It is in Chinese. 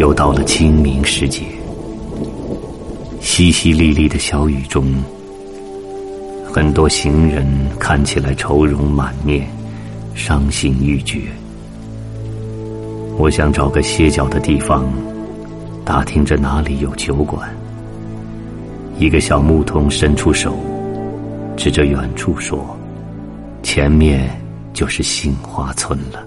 又到了清明时节，淅淅沥沥的小雨中，很多行人看起来愁容满面，伤心欲绝。我想找个歇脚的地方，打听着哪里有酒馆。一个小牧童伸出手，指着远处说：“前面就是杏花村了。”